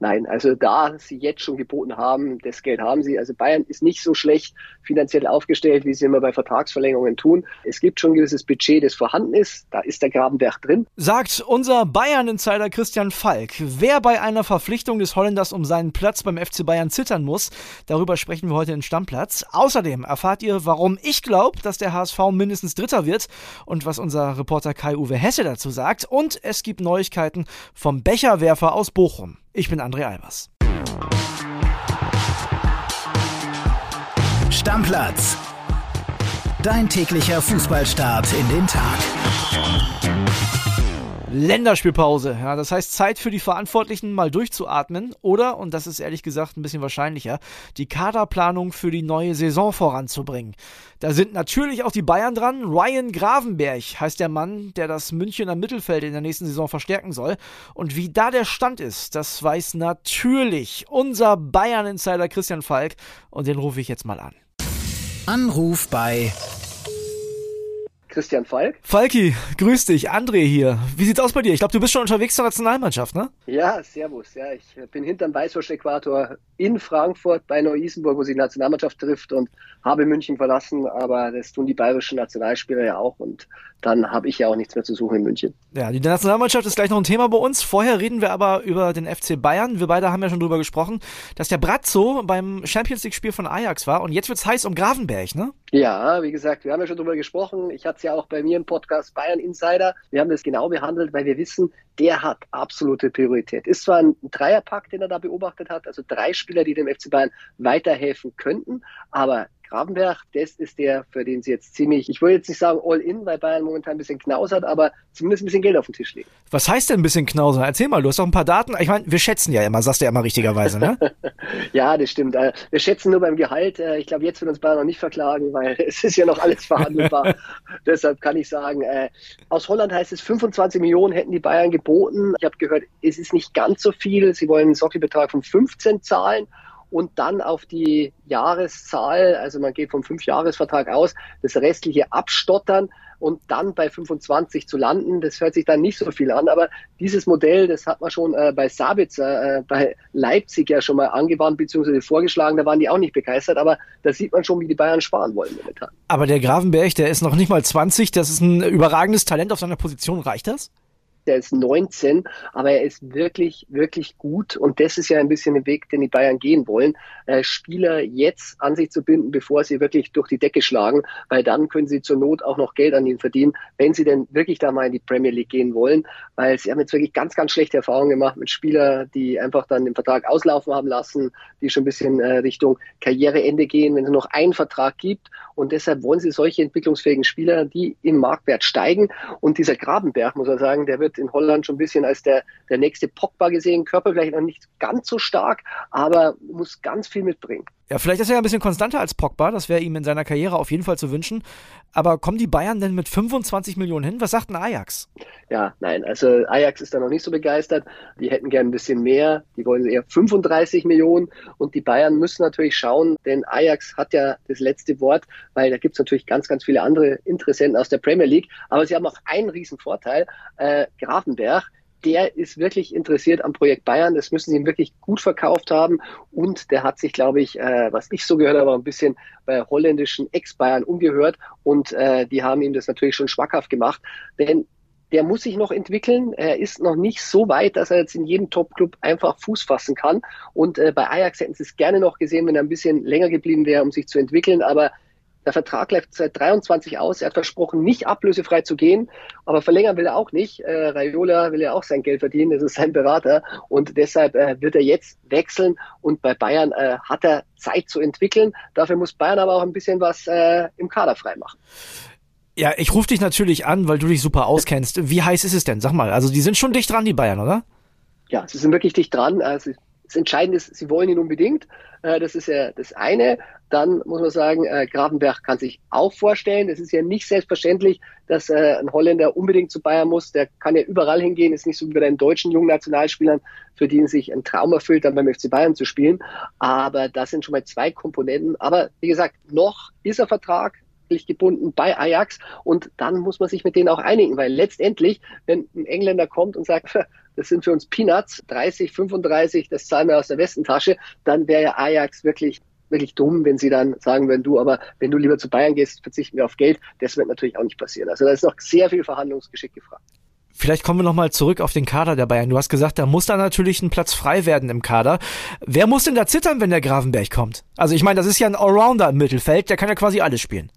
Nein, also da sie jetzt schon geboten haben, das Geld haben sie. Also Bayern ist nicht so schlecht finanziell aufgestellt, wie sie immer bei Vertragsverlängerungen tun. Es gibt schon ein gewisses Budget, das vorhanden ist. Da ist der Grabenberg drin. Sagt unser Bayern-Insider Christian Falk. Wer bei einer Verpflichtung des Holländers um seinen Platz beim FC Bayern zittern muss, darüber sprechen wir heute in Stammplatz. Außerdem erfahrt ihr, warum ich glaube, dass der HSV mindestens Dritter wird und was unser Reporter Kai-Uwe Hesse dazu sagt. Und es gibt Neuigkeiten vom Becherwerfer aus Bochum. Ich bin André Albers. Stammplatz. Dein täglicher Fußballstart in den Tag. Länderspielpause. Ja, das heißt Zeit für die Verantwortlichen mal durchzuatmen oder, und das ist ehrlich gesagt ein bisschen wahrscheinlicher, die Kaderplanung für die neue Saison voranzubringen. Da sind natürlich auch die Bayern dran. Ryan Gravenberg heißt der Mann, der das Münchener Mittelfeld in der nächsten Saison verstärken soll. Und wie da der Stand ist, das weiß natürlich unser Bayern-Insider Christian Falk. Und den rufe ich jetzt mal an. Anruf bei Christian Falk. Falki, grüß dich, André hier. Wie sieht's aus bei dir? Ich glaube, du bist schon unterwegs zur Nationalmannschaft, ne? Ja, servus. Ja, ich bin hinterm Weißwurst-Äquator in Frankfurt bei Neu-Isenburg, wo sich die Nationalmannschaft trifft und habe München verlassen, aber das tun die bayerischen Nationalspieler ja auch und dann habe ich ja auch nichts mehr zu suchen in München. Ja, die Nationalmannschaft ist gleich noch ein Thema bei uns. Vorher reden wir aber über den FC Bayern. Wir beide haben ja schon drüber gesprochen, dass der Brazzo beim Champions League-Spiel von Ajax war und jetzt wird's heiß um Gravenberg, ne? Ja, wie gesagt, wir haben ja schon drüber gesprochen. Ich hatte ja auch bei mir im Podcast Bayern Insider. Wir haben das genau behandelt, weil wir wissen, der hat absolute Priorität. Ist zwar ein Dreierpack, den er da beobachtet hat, also drei Spieler, die dem FC Bayern weiterhelfen könnten, aber Grabenberg, das ist der, für den sie jetzt ziemlich, ich will jetzt nicht sagen all in, weil Bayern momentan ein bisschen knausert, aber zumindest ein bisschen Geld auf den Tisch legen. Was heißt denn ein bisschen knausern? Erzähl mal, du hast doch ein paar Daten. Ich meine, wir schätzen ja immer, sagst du ja immer richtigerweise, ne? ja, das stimmt. Äh, wir schätzen nur beim Gehalt. Äh, ich glaube, jetzt wird uns Bayern noch nicht verklagen, weil es ist ja noch alles verhandelbar. Deshalb kann ich sagen, äh, aus Holland heißt es 25 Millionen hätten die Bayern geboten. Ich habe gehört, es ist nicht ganz so viel. Sie wollen einen Sockelbetrag von 15 zahlen und dann auf die Jahreszahl, also man geht vom Fünfjahresvertrag aus, das restliche abstottern und dann bei 25 zu landen. Das hört sich dann nicht so viel an, aber dieses Modell, das hat man schon äh, bei Sabitzer, äh, bei Leipzig ja schon mal angewandt bzw. vorgeschlagen, da waren die auch nicht begeistert, aber da sieht man schon, wie die Bayern sparen wollen momentan. Aber der Gravenberg, der ist noch nicht mal 20, das ist ein überragendes Talent auf seiner Position, reicht das? Der ist 19, aber er ist wirklich, wirklich gut. Und das ist ja ein bisschen der Weg, den die Bayern gehen wollen, äh, Spieler jetzt an sich zu binden, bevor sie wirklich durch die Decke schlagen, weil dann können sie zur Not auch noch Geld an ihnen verdienen, wenn sie denn wirklich da mal in die Premier League gehen wollen, weil sie haben jetzt wirklich ganz, ganz schlechte Erfahrungen gemacht mit Spielern, die einfach dann den Vertrag auslaufen haben lassen, die schon ein bisschen äh, Richtung Karriereende gehen, wenn es noch einen Vertrag gibt. Und deshalb wollen sie solche entwicklungsfähigen Spieler, die im Marktwert steigen. Und dieser Grabenberg, muss man sagen, der wird wird in Holland schon ein bisschen als der, der nächste Pogba gesehen. Körper vielleicht noch nicht ganz so stark, aber muss ganz viel mitbringen. Ja, vielleicht ist er ja ein bisschen konstanter als Pogba, das wäre ihm in seiner Karriere auf jeden Fall zu wünschen. Aber kommen die Bayern denn mit 25 Millionen hin? Was sagt denn Ajax? Ja, nein, also Ajax ist da noch nicht so begeistert. Die hätten gern ein bisschen mehr, die wollen eher 35 Millionen und die Bayern müssen natürlich schauen, denn Ajax hat ja das letzte Wort, weil da gibt es natürlich ganz, ganz viele andere Interessenten aus der Premier League, aber sie haben auch einen riesen Vorteil, äh, Grafenberg, der ist wirklich interessiert am Projekt Bayern. Das müssen sie ihm wirklich gut verkauft haben. Und der hat sich, glaube ich, äh, was ich so gehört habe, ein bisschen bei holländischen Ex-Bayern umgehört. Und äh, die haben ihm das natürlich schon schmackhaft gemacht. Denn der muss sich noch entwickeln. Er ist noch nicht so weit, dass er jetzt in jedem Top-Club einfach Fuß fassen kann. Und äh, bei Ajax hätten sie es gerne noch gesehen, wenn er ein bisschen länger geblieben wäre, um sich zu entwickeln. Aber der Vertrag läuft seit 23 aus. Er hat versprochen, nicht ablösefrei zu gehen, aber verlängern will er auch nicht. Äh, Raiola will ja auch sein Geld verdienen, das ist sein Berater und deshalb äh, wird er jetzt wechseln und bei Bayern äh, hat er Zeit zu entwickeln. Dafür muss Bayern aber auch ein bisschen was äh, im Kader freimachen. Ja, ich rufe dich natürlich an, weil du dich super auskennst. Wie heiß ist es denn? Sag mal, also die sind schon dicht dran, die Bayern, oder? Ja, sie sind wirklich dicht dran. Also das Entscheidende ist, sie wollen ihn unbedingt. Äh, das ist ja das eine. Dann muss man sagen, äh, Gravenberg kann sich auch vorstellen. Es ist ja nicht selbstverständlich, dass äh, ein Holländer unbedingt zu Bayern muss. Der kann ja überall hingehen. Ist nicht so wie bei den deutschen jungen Nationalspielern, für die sich ein Traum erfüllt, dann beim FC Bayern zu spielen. Aber das sind schon mal zwei Komponenten. Aber wie gesagt, noch ist er Vertrag gebunden bei Ajax und dann muss man sich mit denen auch einigen, weil letztendlich, wenn ein Engländer kommt und sagt, das sind für uns Peanuts, 30, 35, das zahlen wir aus der Westentasche, dann wäre ja Ajax wirklich wirklich dumm, wenn sie dann sagen würden, du, aber wenn du lieber zu Bayern gehst, verzichten wir auf Geld. Das wird natürlich auch nicht passieren. Also da ist noch sehr viel Verhandlungsgeschick gefragt. Vielleicht kommen wir nochmal zurück auf den Kader der Bayern. Du hast gesagt, da muss da natürlich ein Platz frei werden im Kader. Wer muss denn da zittern, wenn der Gravenberg kommt? Also ich meine, das ist ja ein Allrounder im Mittelfeld, der kann ja quasi alles spielen.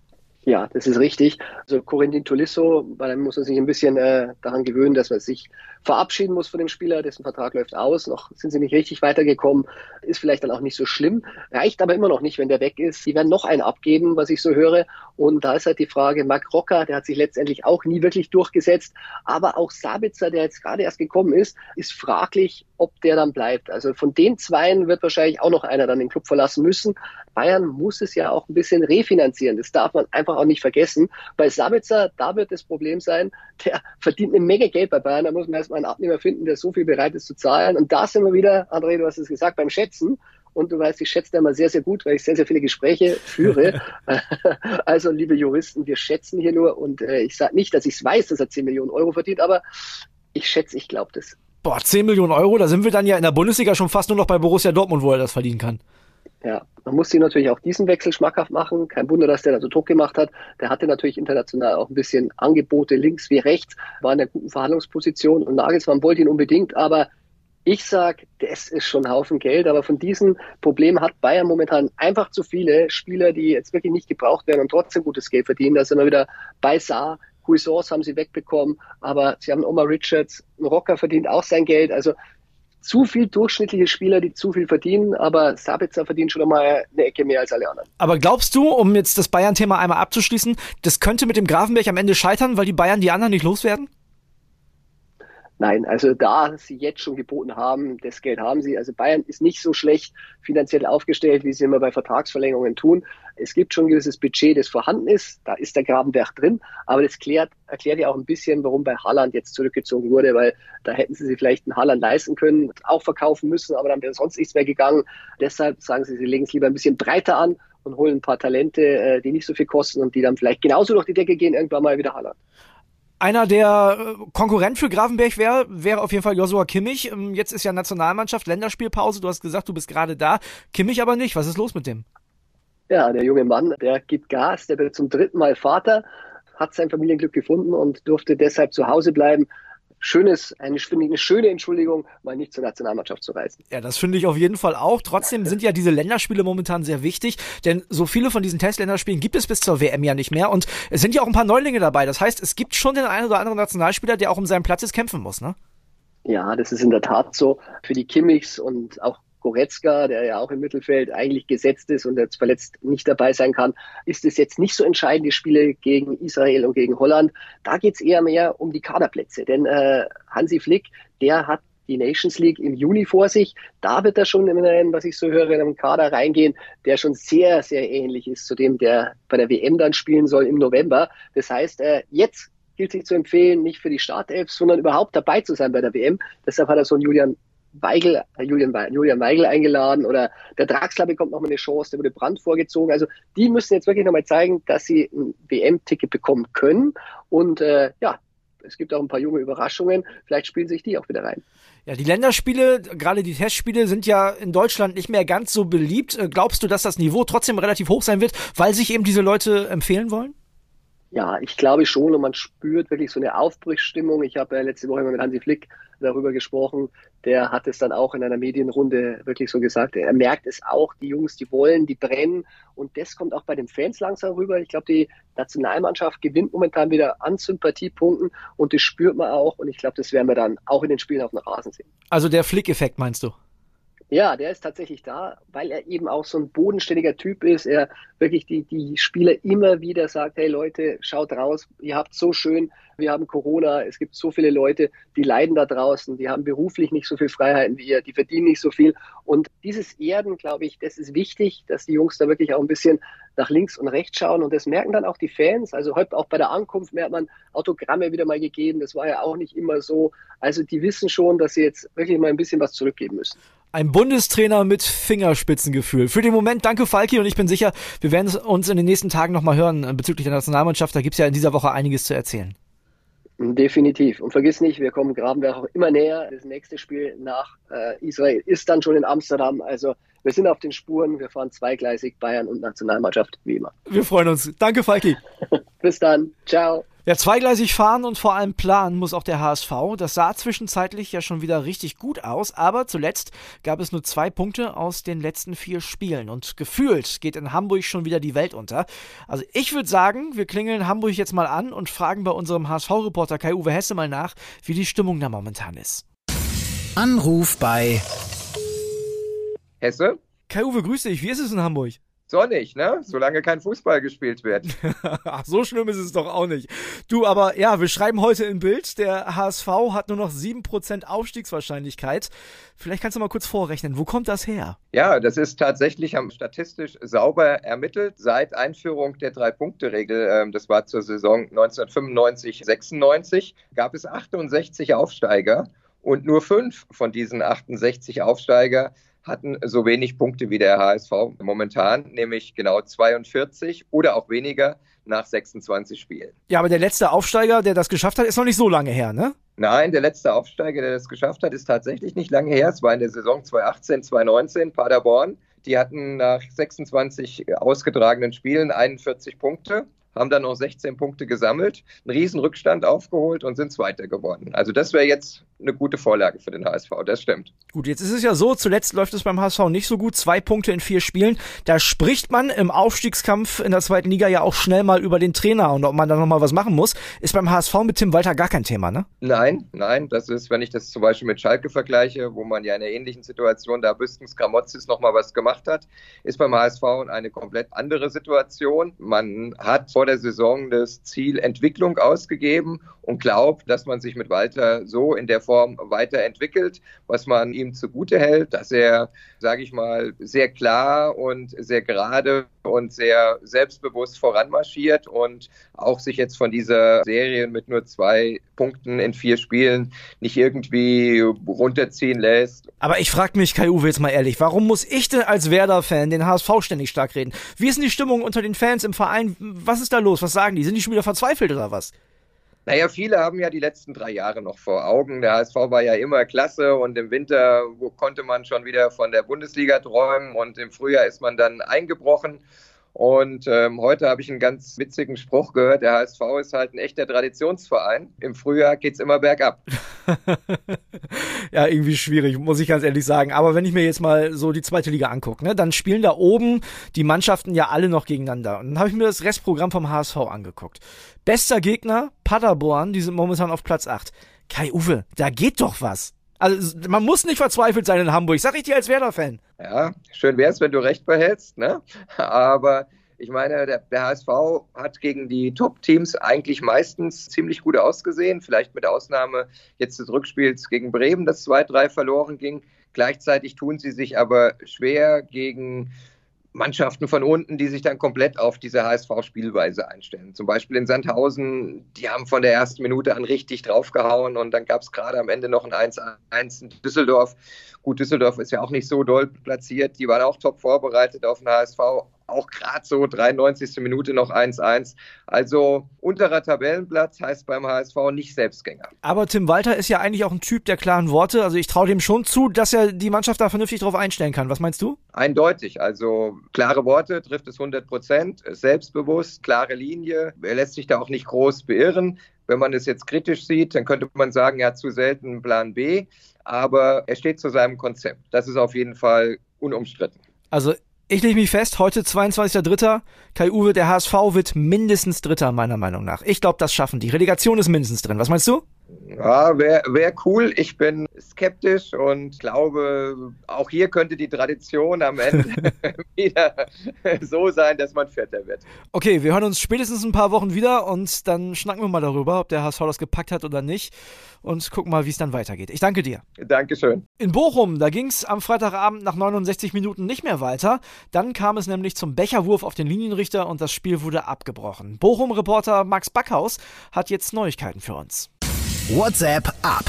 Ja, das ist richtig. Also Corentin Tolisso, weil dann muss man sich ein bisschen äh, daran gewöhnen, dass man sich verabschieden muss von dem Spieler, dessen Vertrag läuft aus. Noch sind sie nicht richtig weitergekommen, ist vielleicht dann auch nicht so schlimm. Reicht aber immer noch nicht, wenn der weg ist. Sie werden noch einen abgeben, was ich so höre. Und da ist halt die Frage, Marc Rocker, der hat sich letztendlich auch nie wirklich durchgesetzt. Aber auch Sabitzer, der jetzt gerade erst gekommen ist, ist fraglich, ob der dann bleibt. Also von den Zweien wird wahrscheinlich auch noch einer dann den Club verlassen müssen. Bayern muss es ja auch ein bisschen refinanzieren. Das darf man einfach auch nicht vergessen. Bei Sabitzer, da wird das Problem sein, der verdient eine Menge Geld bei Bayern. Da muss man erstmal einen Abnehmer finden, der so viel bereit ist zu zahlen. Und da sind wir wieder, André, du hast es gesagt, beim Schätzen. Und du weißt, ich schätze da mal sehr, sehr gut, weil ich sehr, sehr viele Gespräche führe. also, liebe Juristen, wir schätzen hier nur. Und äh, ich sage nicht, dass ich es weiß, dass er 10 Millionen Euro verdient, aber ich schätze, ich glaube das. Boah, 10 Millionen Euro, da sind wir dann ja in der Bundesliga schon fast nur noch bei Borussia Dortmund, wo er das verdienen kann. Ja, man muss sich natürlich auch diesen Wechsel schmackhaft machen. Kein Wunder, dass der da so Druck gemacht hat. Der hatte natürlich international auch ein bisschen Angebote links wie rechts, war in einer guten Verhandlungsposition und Nagelsmann wollte ihn unbedingt, aber ich sag, das ist schon ein Haufen Geld, aber von diesen Problemen hat Bayern momentan einfach zu viele Spieler, die jetzt wirklich nicht gebraucht werden und trotzdem gutes Geld verdienen. Da sind wir wieder bei Saar, Huisors haben sie wegbekommen, aber sie haben Omar Richards, ein Rocker verdient auch sein Geld. Also zu viel durchschnittliche Spieler, die zu viel verdienen, aber Sabitzer verdient schon einmal eine Ecke mehr als alle anderen. Aber glaubst du, um jetzt das Bayern-Thema einmal abzuschließen, das könnte mit dem Grafenberg am Ende scheitern, weil die Bayern die anderen nicht loswerden? Nein, also da sie jetzt schon geboten haben, das Geld haben sie. Also Bayern ist nicht so schlecht finanziell aufgestellt, wie sie immer bei Vertragsverlängerungen tun. Es gibt schon ein gewisses Budget, das vorhanden ist. Da ist der Grabenberg drin. Aber das klärt, erklärt ja auch ein bisschen, warum bei Haaland jetzt zurückgezogen wurde, weil da hätten sie sich vielleicht einen Haaland leisten können, auch verkaufen müssen, aber dann wäre sonst nichts mehr gegangen. Deshalb sagen sie, sie legen es lieber ein bisschen breiter an und holen ein paar Talente, äh, die nicht so viel kosten und die dann vielleicht genauso durch die Decke gehen, irgendwann mal wieder Haaland. Einer, der äh, Konkurrent für Grafenberg wäre, wäre auf jeden Fall Joshua Kimmich. Ähm, jetzt ist ja Nationalmannschaft, Länderspielpause. Du hast gesagt, du bist gerade da. Kimmich aber nicht. Was ist los mit dem? Ja, der junge Mann, der gibt Gas, der wird zum dritten Mal Vater, hat sein Familienglück gefunden und durfte deshalb zu Hause bleiben schönes, eine, eine schöne Entschuldigung, mal nicht zur Nationalmannschaft zu reisen. Ja, das finde ich auf jeden Fall auch. Trotzdem sind ja diese Länderspiele momentan sehr wichtig, denn so viele von diesen Testländerspielen gibt es bis zur WM ja nicht mehr und es sind ja auch ein paar Neulinge dabei. Das heißt, es gibt schon den einen oder anderen Nationalspieler, der auch um seinen Platz jetzt kämpfen muss, ne? Ja, das ist in der Tat so. Für die Kimmichs und auch Goretzka, der ja auch im Mittelfeld eigentlich gesetzt ist und jetzt verletzt nicht dabei sein kann, ist es jetzt nicht so entscheidend, die Spiele gegen Israel und gegen Holland. Da geht es eher mehr um die Kaderplätze. Denn äh, Hansi Flick, der hat die Nations League im Juni vor sich. Da wird er schon, in, was ich so höre, in einen Kader reingehen, der schon sehr, sehr ähnlich ist zu dem, der bei der WM dann spielen soll im November. Das heißt, äh, jetzt gilt sich zu empfehlen, nicht für die Startelf, sondern überhaupt dabei zu sein bei der WM. Deshalb hat er so einen Julian Weigel, Julian, Julian Weigel eingeladen oder der Draxler bekommt nochmal eine Chance, der wurde Brand vorgezogen. Also die müssen jetzt wirklich nochmal zeigen, dass sie ein WM-Ticket bekommen können. Und äh, ja, es gibt auch ein paar junge Überraschungen. Vielleicht spielen sich die auch wieder rein. Ja, die Länderspiele, gerade die Testspiele, sind ja in Deutschland nicht mehr ganz so beliebt. Äh, glaubst du, dass das Niveau trotzdem relativ hoch sein wird, weil sich eben diese Leute empfehlen wollen? Ja, ich glaube schon und man spürt wirklich so eine Aufbruchsstimmung. Ich habe ja letzte Woche mit Hansi Flick darüber gesprochen. Der hat es dann auch in einer Medienrunde wirklich so gesagt. Er merkt es auch, die Jungs, die wollen, die brennen. Und das kommt auch bei den Fans langsam rüber. Ich glaube, die Nationalmannschaft gewinnt momentan wieder an Sympathiepunkten und das spürt man auch. Und ich glaube, das werden wir dann auch in den Spielen auf dem Rasen sehen. Also der Flick-Effekt meinst du? Ja, der ist tatsächlich da, weil er eben auch so ein bodenständiger Typ ist. Er wirklich die, die Spieler immer wieder sagt, hey Leute, schaut raus, ihr habt so schön, wir haben Corona, es gibt so viele Leute, die leiden da draußen, die haben beruflich nicht so viel Freiheiten wie ihr, die verdienen nicht so viel. Und dieses Erden, glaube ich, das ist wichtig, dass die Jungs da wirklich auch ein bisschen nach links und rechts schauen. Und das merken dann auch die Fans. Also heute auch bei der Ankunft mehr hat man Autogramme wieder mal gegeben. Das war ja auch nicht immer so. Also die wissen schon, dass sie jetzt wirklich mal ein bisschen was zurückgeben müssen. Ein Bundestrainer mit Fingerspitzengefühl. Für den Moment danke Falki und ich bin sicher, wir werden uns in den nächsten Tagen nochmal hören bezüglich der Nationalmannschaft. Da gibt's ja in dieser Woche einiges zu erzählen. Definitiv. Und vergiss nicht, wir kommen Grabenberg auch immer näher. Das nächste Spiel nach äh, Israel ist dann schon in Amsterdam. Also wir sind auf den Spuren. Wir fahren zweigleisig Bayern und Nationalmannschaft, wie immer. Wir freuen uns. Danke, Falki. Bis dann. Ciao. Ja, zweigleisig fahren und vor allem planen muss auch der HSV. Das sah zwischenzeitlich ja schon wieder richtig gut aus, aber zuletzt gab es nur zwei Punkte aus den letzten vier Spielen und gefühlt geht in Hamburg schon wieder die Welt unter. Also ich würde sagen, wir klingeln Hamburg jetzt mal an und fragen bei unserem HSV-Reporter Kai-Uwe Hesse mal nach, wie die Stimmung da momentan ist. Anruf bei Hesse. Kai-Uwe, grüß dich. Wie ist es in Hamburg? Sonnig, ne? Solange kein Fußball gespielt wird. Ach, so schlimm ist es doch auch nicht. Du, aber ja, wir schreiben heute im Bild, der HSV hat nur noch 7% Aufstiegswahrscheinlichkeit. Vielleicht kannst du mal kurz vorrechnen, wo kommt das her? Ja, das ist tatsächlich statistisch sauber ermittelt. Seit Einführung der Drei-Punkte-Regel, ähm, das war zur Saison 1995-96, gab es 68 Aufsteiger. Und nur fünf von diesen 68 Aufsteiger hatten so wenig Punkte wie der HSV momentan, nämlich genau 42 oder auch weniger nach 26 Spielen. Ja, aber der letzte Aufsteiger, der das geschafft hat, ist noch nicht so lange her, ne? Nein, der letzte Aufsteiger, der das geschafft hat, ist tatsächlich nicht lange her. Es war in der Saison 2018, 2019, Paderborn. Die hatten nach 26 ausgetragenen Spielen 41 Punkte haben dann noch 16 Punkte gesammelt, einen riesen Rückstand aufgeholt und sind Zweiter geworden. Also das wäre jetzt eine gute Vorlage für den HSV, das stimmt. Gut, jetzt ist es ja so, zuletzt läuft es beim HSV nicht so gut, zwei Punkte in vier Spielen. Da spricht man im Aufstiegskampf in der zweiten Liga ja auch schnell mal über den Trainer und ob man da nochmal was machen muss. Ist beim HSV mit Tim Walter gar kein Thema, ne? Nein, nein, das ist, wenn ich das zum Beispiel mit Schalke vergleiche, wo man ja in einer ähnlichen Situation da Büstens Kramotzis nochmal was gemacht hat, ist beim HSV eine komplett andere Situation. Man hat vor der Saison das Ziel Entwicklung ausgegeben und glaubt, dass man sich mit Walter so in der Form weiterentwickelt, was man ihm zugute hält, dass er, sage ich mal, sehr klar und sehr gerade und sehr selbstbewusst voranmarschiert und auch sich jetzt von dieser Serie mit nur zwei Punkten in vier Spielen nicht irgendwie runterziehen lässt. Aber ich frage mich, Kai-Uwe, jetzt mal ehrlich, warum muss ich denn als Werder-Fan den HSV ständig stark reden? Wie ist denn die Stimmung unter den Fans im Verein? Was ist da los? Was sagen die? Sind die schon wieder verzweifelt oder was? Naja, viele haben ja die letzten drei Jahre noch vor Augen. Der HSV war ja immer klasse und im Winter konnte man schon wieder von der Bundesliga träumen und im Frühjahr ist man dann eingebrochen. Und ähm, heute habe ich einen ganz witzigen Spruch gehört. Der HSV ist halt ein echter Traditionsverein. Im Frühjahr geht es immer bergab. ja, irgendwie schwierig, muss ich ganz ehrlich sagen. Aber wenn ich mir jetzt mal so die zweite Liga angucke, ne, dann spielen da oben die Mannschaften ja alle noch gegeneinander. Und dann habe ich mir das Restprogramm vom HSV angeguckt. Bester Gegner, Paderborn, die sind momentan auf Platz 8. Kai Uwe, da geht doch was. Also man muss nicht verzweifelt sein in Hamburg, sag ich dir als Werder-Fan. Ja, schön wär's, wenn du recht behältst, ne? Aber ich meine, der, der HSV hat gegen die Top-Teams eigentlich meistens ziemlich gut ausgesehen, vielleicht mit Ausnahme jetzt des Rückspiels gegen Bremen, das 2-3 verloren ging. Gleichzeitig tun sie sich aber schwer gegen Mannschaften von unten, die sich dann komplett auf diese HSV-Spielweise einstellen. Zum Beispiel in Sandhausen, die haben von der ersten Minute an richtig draufgehauen und dann gab es gerade am Ende noch ein 1-1 in Düsseldorf. Gut, Düsseldorf ist ja auch nicht so doll platziert, die waren auch top vorbereitet auf den HSV, auch gerade so 93. Minute noch 1-1. Also unterer Tabellenplatz heißt beim HSV nicht Selbstgänger. Aber Tim Walter ist ja eigentlich auch ein Typ der klaren Worte. Also ich traue dem schon zu, dass er die Mannschaft da vernünftig drauf einstellen kann. Was meinst du? Eindeutig. Also klare Worte trifft es 100 Prozent. Selbstbewusst, klare Linie. Er lässt sich da auch nicht groß beirren. Wenn man es jetzt kritisch sieht, dann könnte man sagen, er hat zu selten einen Plan B. Aber er steht zu seinem Konzept. Das ist auf jeden Fall unumstritten. Also ich lege mich fest, heute 22.03. Kai Uwe, der HSV wird mindestens Dritter, meiner Meinung nach. Ich glaube, das schaffen die. Relegation ist mindestens drin. Was meinst du? Ja, wäre wär cool. Ich bin skeptisch und glaube, auch hier könnte die Tradition am Ende wieder so sein, dass man Vierter wird. Okay, wir hören uns spätestens ein paar Wochen wieder und dann schnacken wir mal darüber, ob der HSV das gepackt hat oder nicht und gucken mal, wie es dann weitergeht. Ich danke dir. Dankeschön. In Bochum, da ging es am Freitagabend nach 69 Minuten nicht mehr weiter. Dann kam es nämlich zum Becherwurf auf den Linienrichter und das Spiel wurde abgebrochen. Bochum-Reporter Max Backhaus hat jetzt Neuigkeiten für uns. WhatsApp ab.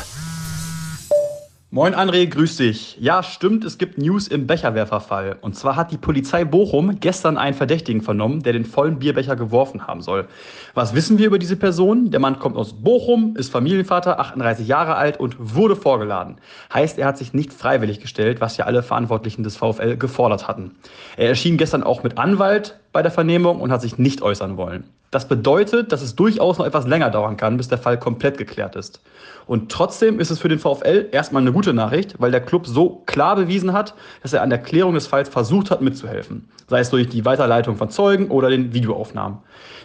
Moin André, grüß dich. Ja, stimmt, es gibt News im Becherwerferfall. Und zwar hat die Polizei Bochum gestern einen Verdächtigen vernommen, der den vollen Bierbecher geworfen haben soll. Was wissen wir über diese Person? Der Mann kommt aus Bochum, ist Familienvater, 38 Jahre alt und wurde vorgeladen. Heißt, er hat sich nicht freiwillig gestellt, was ja alle Verantwortlichen des VfL gefordert hatten. Er erschien gestern auch mit Anwalt bei der Vernehmung und hat sich nicht äußern wollen. Das bedeutet, dass es durchaus noch etwas länger dauern kann, bis der Fall komplett geklärt ist. Und trotzdem ist es für den VfL erstmal eine gute Nachricht, weil der Club so klar bewiesen hat, dass er an der Klärung des Falls versucht hat mitzuhelfen. Sei es durch die Weiterleitung von Zeugen oder den Videoaufnahmen.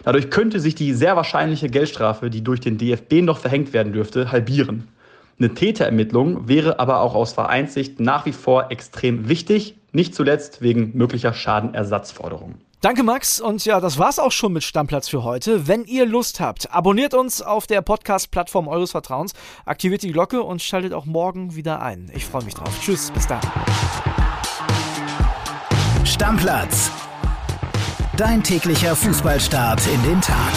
Dadurch könnte sich die sehr wahrscheinliche Geldstrafe, die durch den DFB noch verhängt werden dürfte, halbieren. Eine Täterermittlung wäre aber auch aus Vereinssicht nach wie vor extrem wichtig, nicht zuletzt wegen möglicher Schadenersatzforderungen. Danke, Max. Und ja, das war's auch schon mit Stammplatz für heute. Wenn ihr Lust habt, abonniert uns auf der Podcast-Plattform eures Vertrauens, aktiviert die Glocke und schaltet auch morgen wieder ein. Ich freue mich drauf. Tschüss, bis dann. Stammplatz. Dein täglicher Fußballstart in den Tag.